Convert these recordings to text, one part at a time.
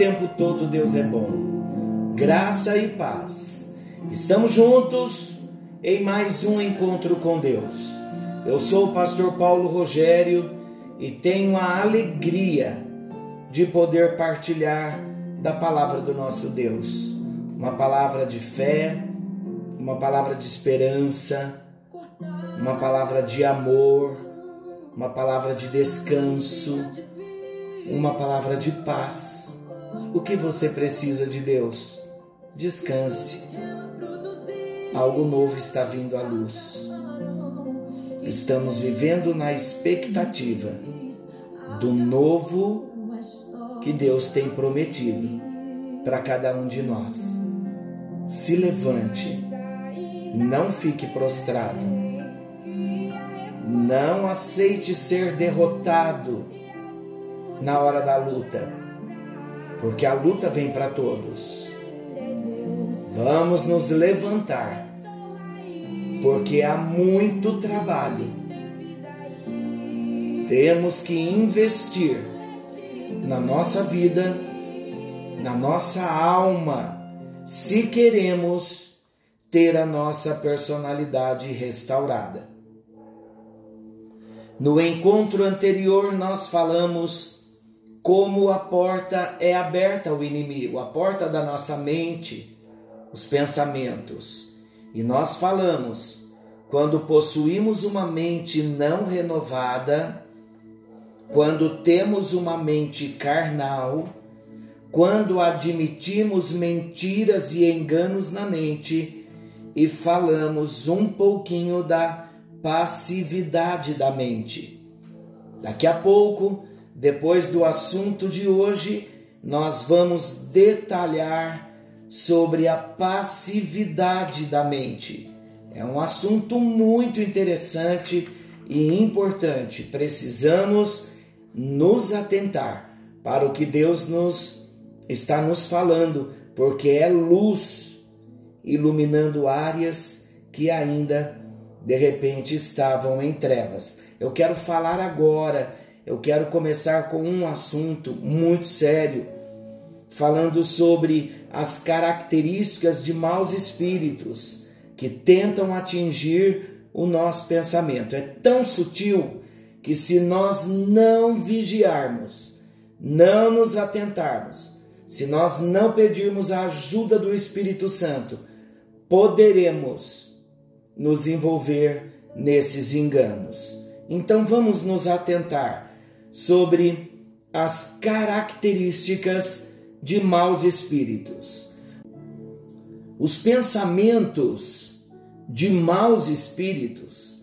tempo todo Deus é bom. Graça e paz. Estamos juntos em mais um encontro com Deus. Eu sou o pastor Paulo Rogério e tenho a alegria de poder partilhar da palavra do nosso Deus. Uma palavra de fé, uma palavra de esperança, uma palavra de amor uma palavra de descanso, uma palavra de paz. O que você precisa de Deus? Descanse. Algo novo está vindo à luz. Estamos vivendo na expectativa do novo que Deus tem prometido para cada um de nós. Se levante, não fique prostrado não aceite ser derrotado na hora da luta, porque a luta vem para todos. Vamos nos levantar, porque há muito trabalho. Temos que investir na nossa vida, na nossa alma, se queremos ter a nossa personalidade restaurada. No encontro anterior, nós falamos como a porta é aberta ao inimigo, a porta da nossa mente, os pensamentos. E nós falamos quando possuímos uma mente não renovada, quando temos uma mente carnal, quando admitimos mentiras e enganos na mente e falamos um pouquinho da passividade da mente. Daqui a pouco, depois do assunto de hoje, nós vamos detalhar sobre a passividade da mente. É um assunto muito interessante e importante. Precisamos nos atentar para o que Deus nos está nos falando, porque é luz iluminando áreas que ainda de repente estavam em trevas. Eu quero falar agora, eu quero começar com um assunto muito sério, falando sobre as características de maus espíritos que tentam atingir o nosso pensamento. É tão sutil que se nós não vigiarmos, não nos atentarmos, se nós não pedirmos a ajuda do Espírito Santo, poderemos nos envolver nesses enganos. Então vamos nos atentar sobre as características de maus espíritos. Os pensamentos de maus espíritos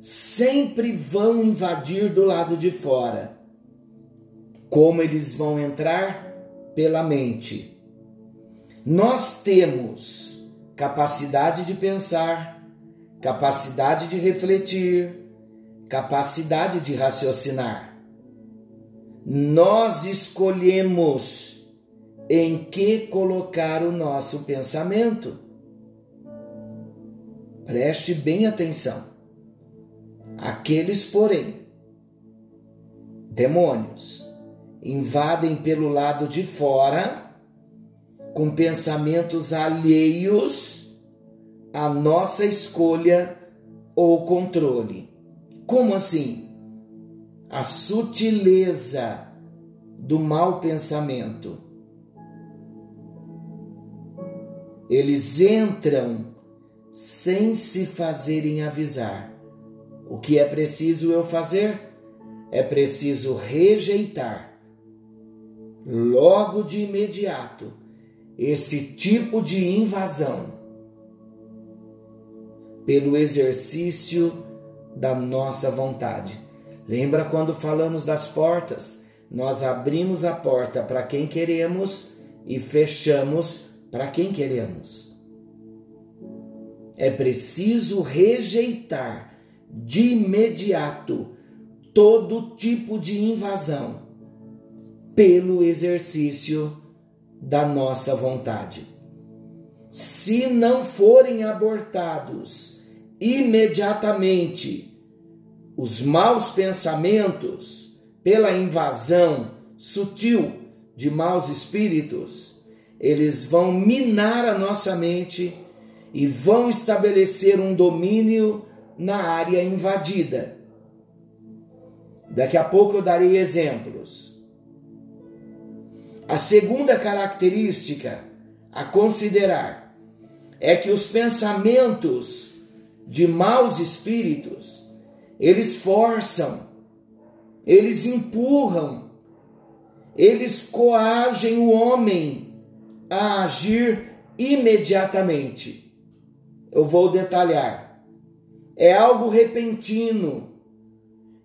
sempre vão invadir do lado de fora. Como eles vão entrar? Pela mente. Nós temos capacidade de pensar, capacidade de refletir, capacidade de raciocinar. Nós escolhemos em que colocar o nosso pensamento. Preste bem atenção. Aqueles, porém, demônios, invadem pelo lado de fora com pensamentos alheios a nossa escolha ou controle. Como assim? A sutileza do mau pensamento. Eles entram sem se fazerem avisar. O que é preciso eu fazer? É preciso rejeitar, logo de imediato, esse tipo de invasão pelo exercício da nossa vontade. Lembra quando falamos das portas? Nós abrimos a porta para quem queremos e fechamos para quem queremos. É preciso rejeitar de imediato todo tipo de invasão pelo exercício da nossa vontade. Se não forem abortados imediatamente os maus pensamentos, pela invasão sutil de maus espíritos, eles vão minar a nossa mente e vão estabelecer um domínio na área invadida. Daqui a pouco eu darei exemplos. A segunda característica a considerar é que os pensamentos de maus espíritos, eles forçam, eles empurram, eles coagem o homem a agir imediatamente. Eu vou detalhar. É algo repentino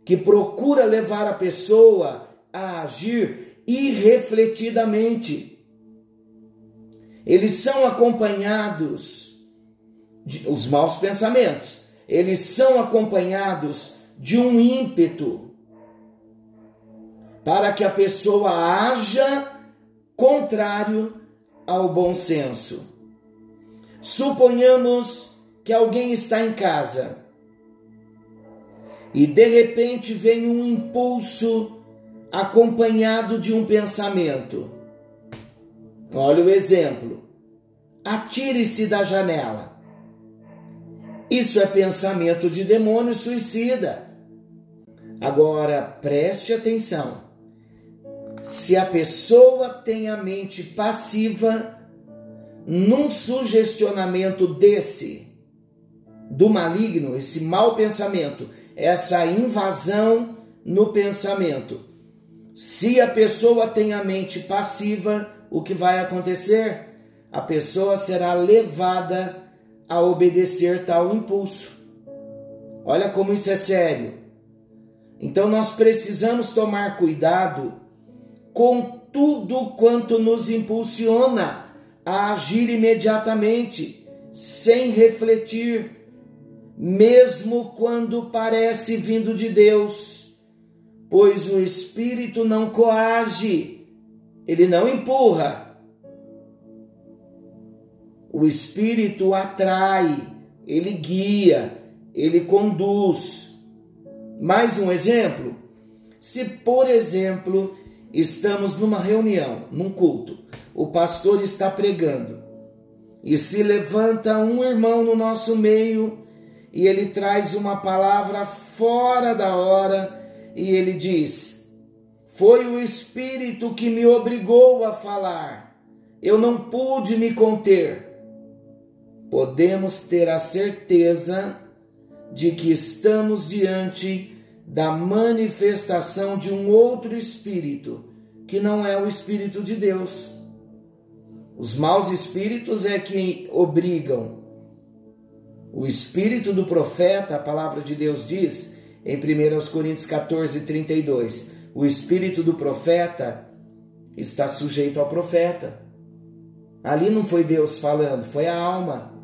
que procura levar a pessoa a agir irrefletidamente. Eles são acompanhados de, os maus pensamentos. Eles são acompanhados de um ímpeto para que a pessoa haja contrário ao bom senso. Suponhamos que alguém está em casa e de repente vem um impulso acompanhado de um pensamento. Olha o exemplo. Atire-se da janela. Isso é pensamento de demônio suicida. Agora preste atenção. Se a pessoa tem a mente passiva, num sugestionamento desse, do maligno, esse mau pensamento, essa invasão no pensamento. Se a pessoa tem a mente passiva, o que vai acontecer? A pessoa será levada a obedecer tal impulso. Olha como isso é sério. Então nós precisamos tomar cuidado com tudo quanto nos impulsiona a agir imediatamente, sem refletir, mesmo quando parece vindo de Deus, pois o Espírito não coage, ele não empurra. O Espírito atrai, ele guia, ele conduz. Mais um exemplo? Se, por exemplo, estamos numa reunião, num culto, o pastor está pregando e se levanta um irmão no nosso meio e ele traz uma palavra fora da hora e ele diz: Foi o Espírito que me obrigou a falar, eu não pude me conter. Podemos ter a certeza de que estamos diante da manifestação de um outro Espírito, que não é o Espírito de Deus. Os maus espíritos é que obrigam. O espírito do profeta, a palavra de Deus diz em 1 Coríntios 14, 32, o espírito do profeta está sujeito ao profeta. Ali não foi Deus falando, foi a alma.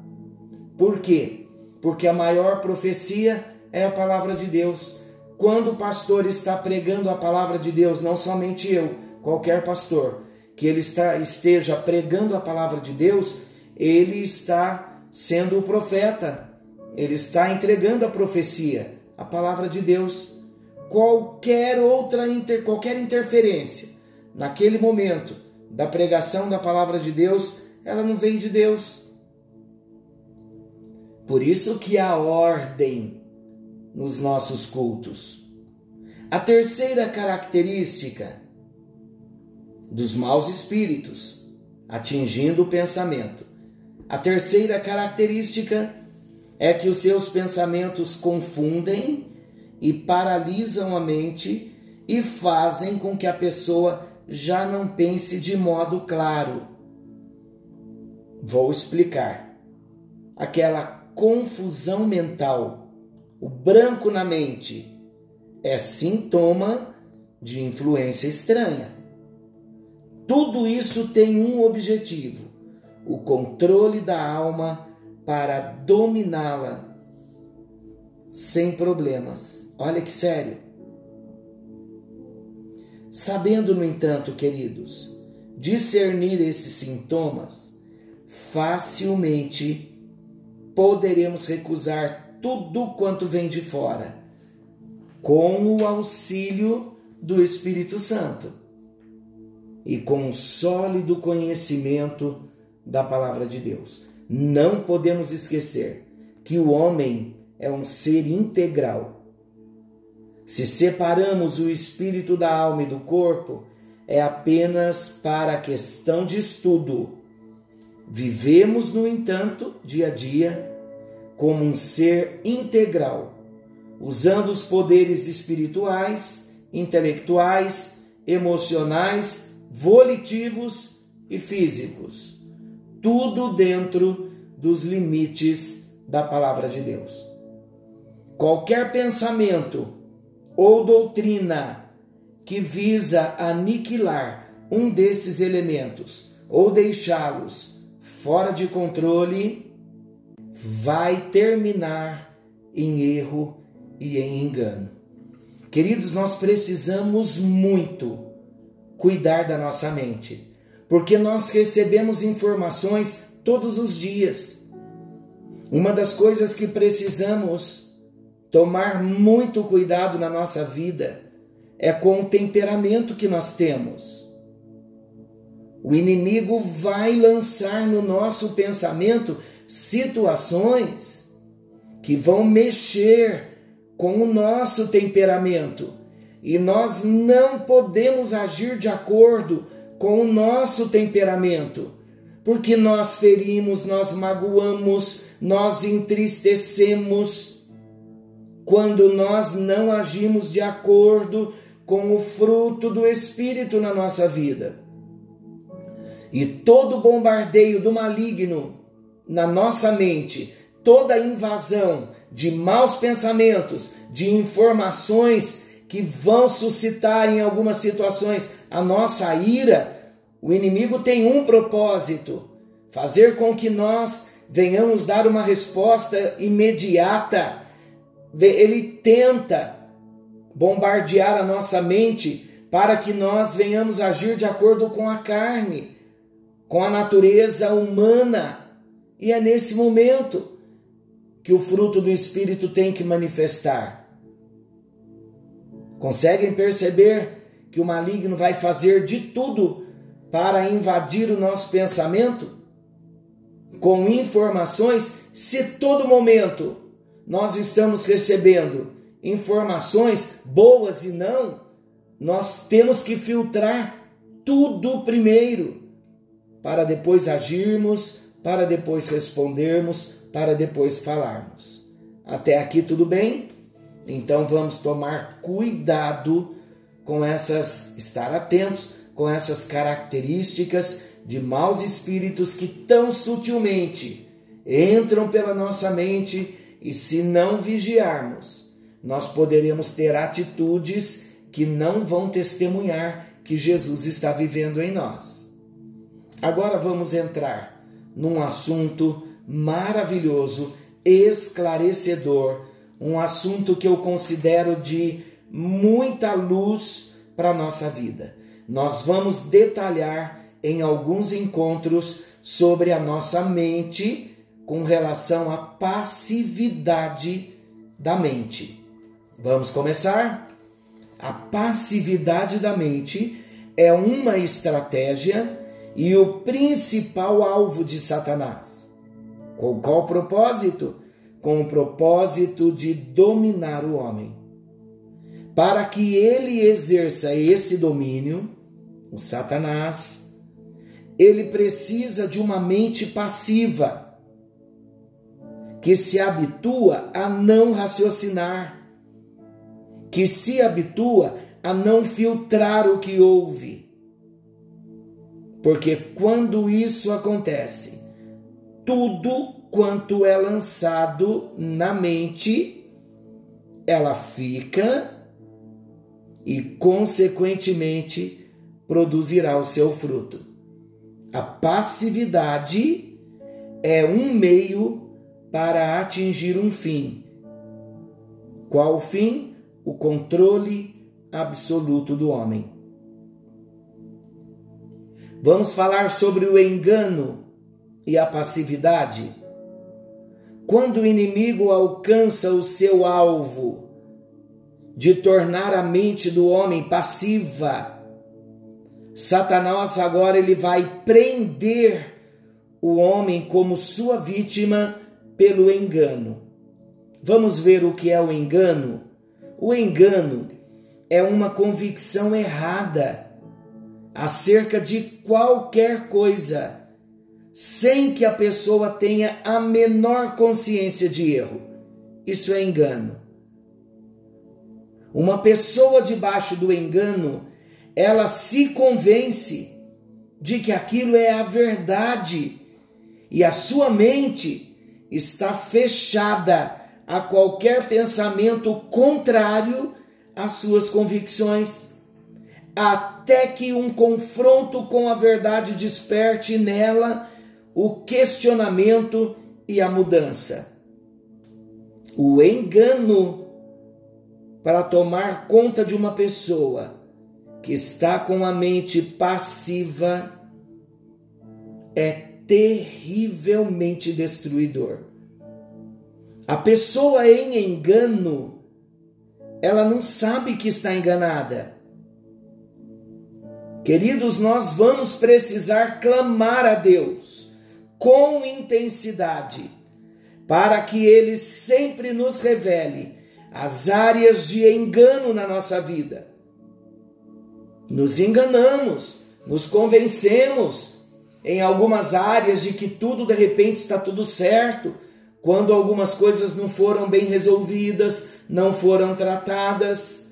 Por quê? Porque a maior profecia é a palavra de Deus. Quando o pastor está pregando a palavra de Deus, não somente eu, qualquer pastor, que ele está, esteja pregando a palavra de Deus, ele está sendo o profeta, ele está entregando a profecia, a palavra de Deus. Qualquer outra inter, qualquer interferência naquele momento da pregação da palavra de Deus, ela não vem de Deus. Por isso que há ordem nos nossos cultos. A terceira característica dos maus espíritos, atingindo o pensamento. A terceira característica é que os seus pensamentos confundem e paralisam a mente e fazem com que a pessoa já não pense de modo claro. Vou explicar. Aquela confusão mental, o branco na mente, é sintoma de influência estranha. Tudo isso tem um objetivo: o controle da alma para dominá-la sem problemas. Olha que sério. Sabendo, no entanto, queridos, discernir esses sintomas, facilmente poderemos recusar tudo quanto vem de fora. com o auxílio do Espírito Santo e com o sólido conhecimento da palavra de Deus. Não podemos esquecer que o homem é um ser integral. Se separamos o espírito da alma e do corpo, é apenas para questão de estudo. Vivemos, no entanto, dia a dia, como um ser integral, usando os poderes espirituais, intelectuais, emocionais, volitivos e físicos, tudo dentro dos limites da palavra de Deus. Qualquer pensamento ou doutrina que visa aniquilar um desses elementos ou deixá-los fora de controle vai terminar em erro e em engano. Queridos, nós precisamos muito cuidar da nossa mente, porque nós recebemos informações todos os dias. Uma das coisas que precisamos tomar muito cuidado na nossa vida é com o temperamento que nós temos. O inimigo vai lançar no nosso pensamento situações que vão mexer com o nosso temperamento. E nós não podemos agir de acordo com o nosso temperamento, porque nós ferimos, nós magoamos, nós entristecemos. Quando nós não agimos de acordo com o fruto do Espírito na nossa vida. E todo bombardeio do maligno na nossa mente, toda invasão de maus pensamentos, de informações que vão suscitar em algumas situações a nossa ira, o inimigo tem um propósito: fazer com que nós venhamos dar uma resposta imediata. Ele tenta bombardear a nossa mente para que nós venhamos agir de acordo com a carne, com a natureza humana. E é nesse momento que o fruto do Espírito tem que manifestar. Conseguem perceber que o maligno vai fazer de tudo para invadir o nosso pensamento? Com informações, se todo momento nós estamos recebendo informações boas e não, nós temos que filtrar tudo primeiro, para depois agirmos, para depois respondermos, para depois falarmos. Até aqui tudo bem? Então vamos tomar cuidado com essas, estar atentos com essas características de maus espíritos que tão sutilmente entram pela nossa mente e se não vigiarmos, nós poderemos ter atitudes que não vão testemunhar que Jesus está vivendo em nós. Agora vamos entrar num assunto maravilhoso, esclarecedor, um assunto que eu considero de muita luz para a nossa vida. Nós vamos detalhar em alguns encontros sobre a nossa mente com relação à passividade da mente. Vamos começar? A passividade da mente é uma estratégia e o principal alvo de Satanás. Com qual propósito? Com o propósito de dominar o homem. Para que ele exerça esse domínio, o Satanás, ele precisa de uma mente passiva, que se habitua a não raciocinar, que se habitua a não filtrar o que ouve. Porque quando isso acontece, tudo quanto é lançado na mente, ela fica e, consequentemente, produzirá o seu fruto. A passividade é um meio para atingir um fim. Qual o fim? O controle absoluto do homem. Vamos falar sobre o engano e a passividade? Quando o inimigo alcança o seu alvo de tornar a mente do homem passiva. Satanás agora ele vai prender o homem como sua vítima pelo engano. Vamos ver o que é o engano? O engano é uma convicção errada acerca de qualquer coisa, sem que a pessoa tenha a menor consciência de erro. Isso é engano. Uma pessoa debaixo do engano, ela se convence de que aquilo é a verdade e a sua mente está fechada a qualquer pensamento contrário às suas convicções, até que um confronto com a verdade desperte nela o questionamento e a mudança. O engano para tomar conta de uma pessoa que está com a mente passiva é terrivelmente destruidor. A pessoa em engano, ela não sabe que está enganada. Queridos, nós vamos precisar clamar a Deus com intensidade, para que Ele sempre nos revele as áreas de engano na nossa vida. Nos enganamos, nos convencemos em algumas áreas de que tudo de repente está tudo certo, quando algumas coisas não foram bem resolvidas, não foram tratadas.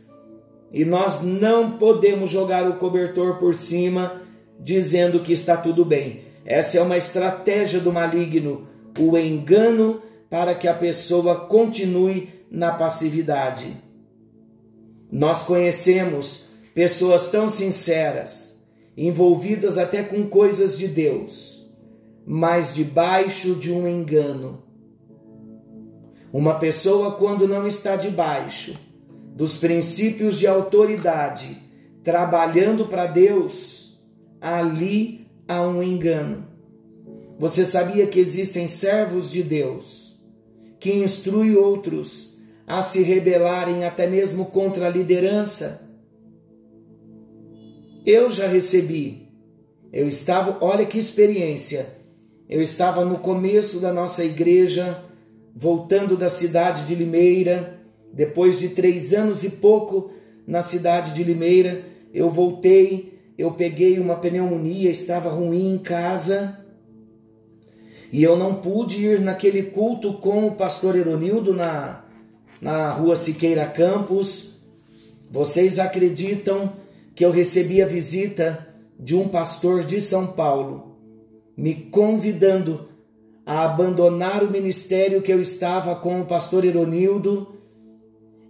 E nós não podemos jogar o cobertor por cima dizendo que está tudo bem. Essa é uma estratégia do maligno, o engano para que a pessoa continue na passividade. Nós conhecemos pessoas tão sinceras, envolvidas até com coisas de Deus, mas debaixo de um engano. Uma pessoa, quando não está debaixo dos princípios de autoridade, trabalhando para Deus, ali há um engano. Você sabia que existem servos de Deus que instruem outros a se rebelarem até mesmo contra a liderança. Eu já recebi. Eu estava, olha que experiência. Eu estava no começo da nossa igreja, voltando da cidade de Limeira, depois de três anos e pouco na cidade de Limeira, eu voltei, eu peguei uma pneumonia, estava ruim em casa, e eu não pude ir naquele culto com o pastor Eronildo na, na rua Siqueira Campos. Vocês acreditam que eu recebi a visita de um pastor de São Paulo, me convidando a abandonar o ministério que eu estava com o pastor Eronildo.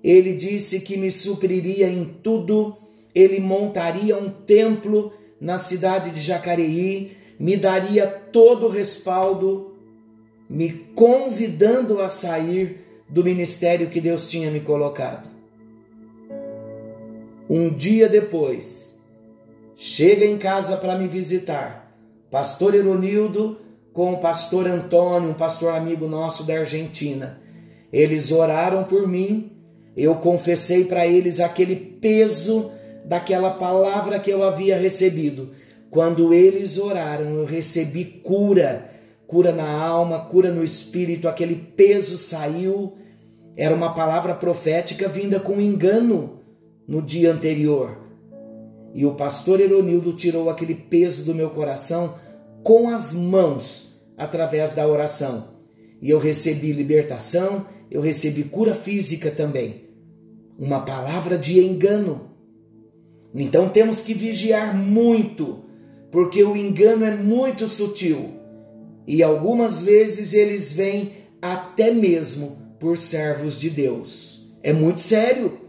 Ele disse que me supriria em tudo, ele montaria um templo na cidade de Jacareí, me daria todo o respaldo, me convidando a sair do ministério que Deus tinha me colocado. Um dia depois, chega em casa para me visitar, pastor Eronildo com o pastor Antônio, um pastor amigo nosso da Argentina. Eles oraram por mim, eu confessei para eles aquele peso daquela palavra que eu havia recebido. Quando eles oraram, eu recebi cura, cura na alma, cura no espírito, aquele peso saiu era uma palavra profética vinda com engano no dia anterior. E o pastor Eronildo tirou aquele peso do meu coração com as mãos através da oração. E eu recebi libertação, eu recebi cura física também. Uma palavra de engano. Então temos que vigiar muito, porque o engano é muito sutil. E algumas vezes eles vêm até mesmo por servos de Deus. É muito sério.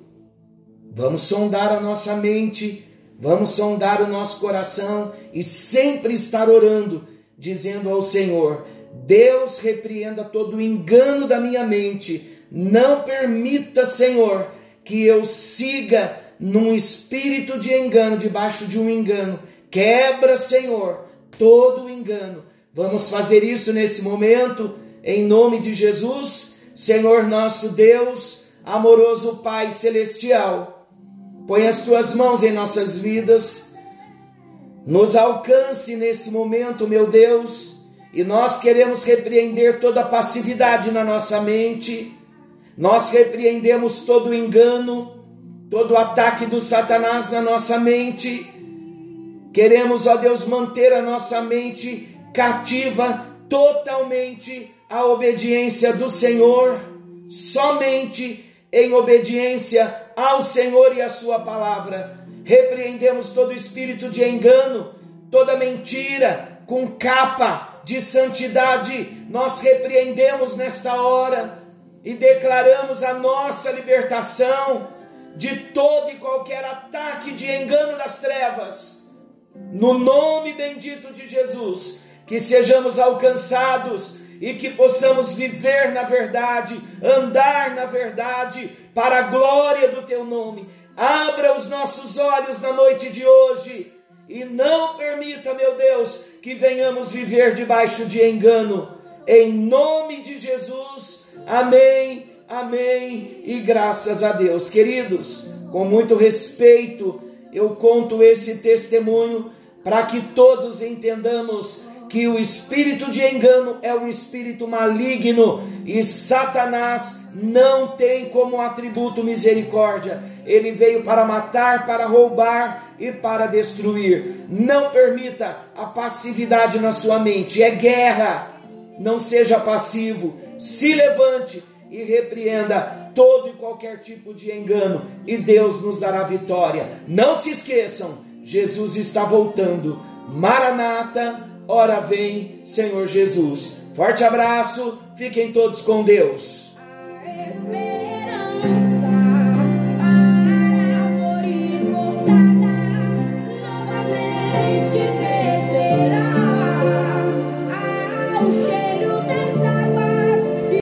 Vamos sondar a nossa mente, vamos sondar o nosso coração e sempre estar orando, dizendo ao Senhor: Deus repreenda todo o engano da minha mente. Não permita, Senhor, que eu siga num espírito de engano, debaixo de um engano. Quebra, Senhor, todo o engano. Vamos fazer isso nesse momento, em nome de Jesus. Senhor nosso Deus, amoroso Pai celestial, põe as tuas mãos em nossas vidas, nos alcance nesse momento, meu Deus, e nós queremos repreender toda passividade na nossa mente, nós repreendemos todo engano, todo ataque do Satanás na nossa mente. Queremos, ó Deus, manter a nossa mente cativa totalmente à obediência do Senhor, somente em obediência ao Senhor e à Sua palavra. Repreendemos todo espírito de engano, toda mentira com capa de santidade, nós repreendemos nesta hora e declaramos a nossa libertação de todo e qualquer ataque de engano das trevas. No nome bendito de Jesus, que sejamos alcançados e que possamos viver na verdade, andar na verdade, para a glória do teu nome. Abra os nossos olhos na noite de hoje e não permita, meu Deus, que venhamos viver debaixo de engano. Em nome de Jesus, amém, amém e graças a Deus. Queridos, com muito respeito, eu conto esse testemunho para que todos entendamos que o espírito de engano é um espírito maligno e Satanás não tem como atributo misericórdia. Ele veio para matar, para roubar e para destruir. Não permita a passividade na sua mente, é guerra. Não seja passivo, se levante e repreenda todo e qualquer tipo de engano e Deus nos dará vitória. Não se esqueçam, Jesus está voltando. Maranata Ora vem, Senhor Jesus. Forte abraço, fiquem todos com Deus.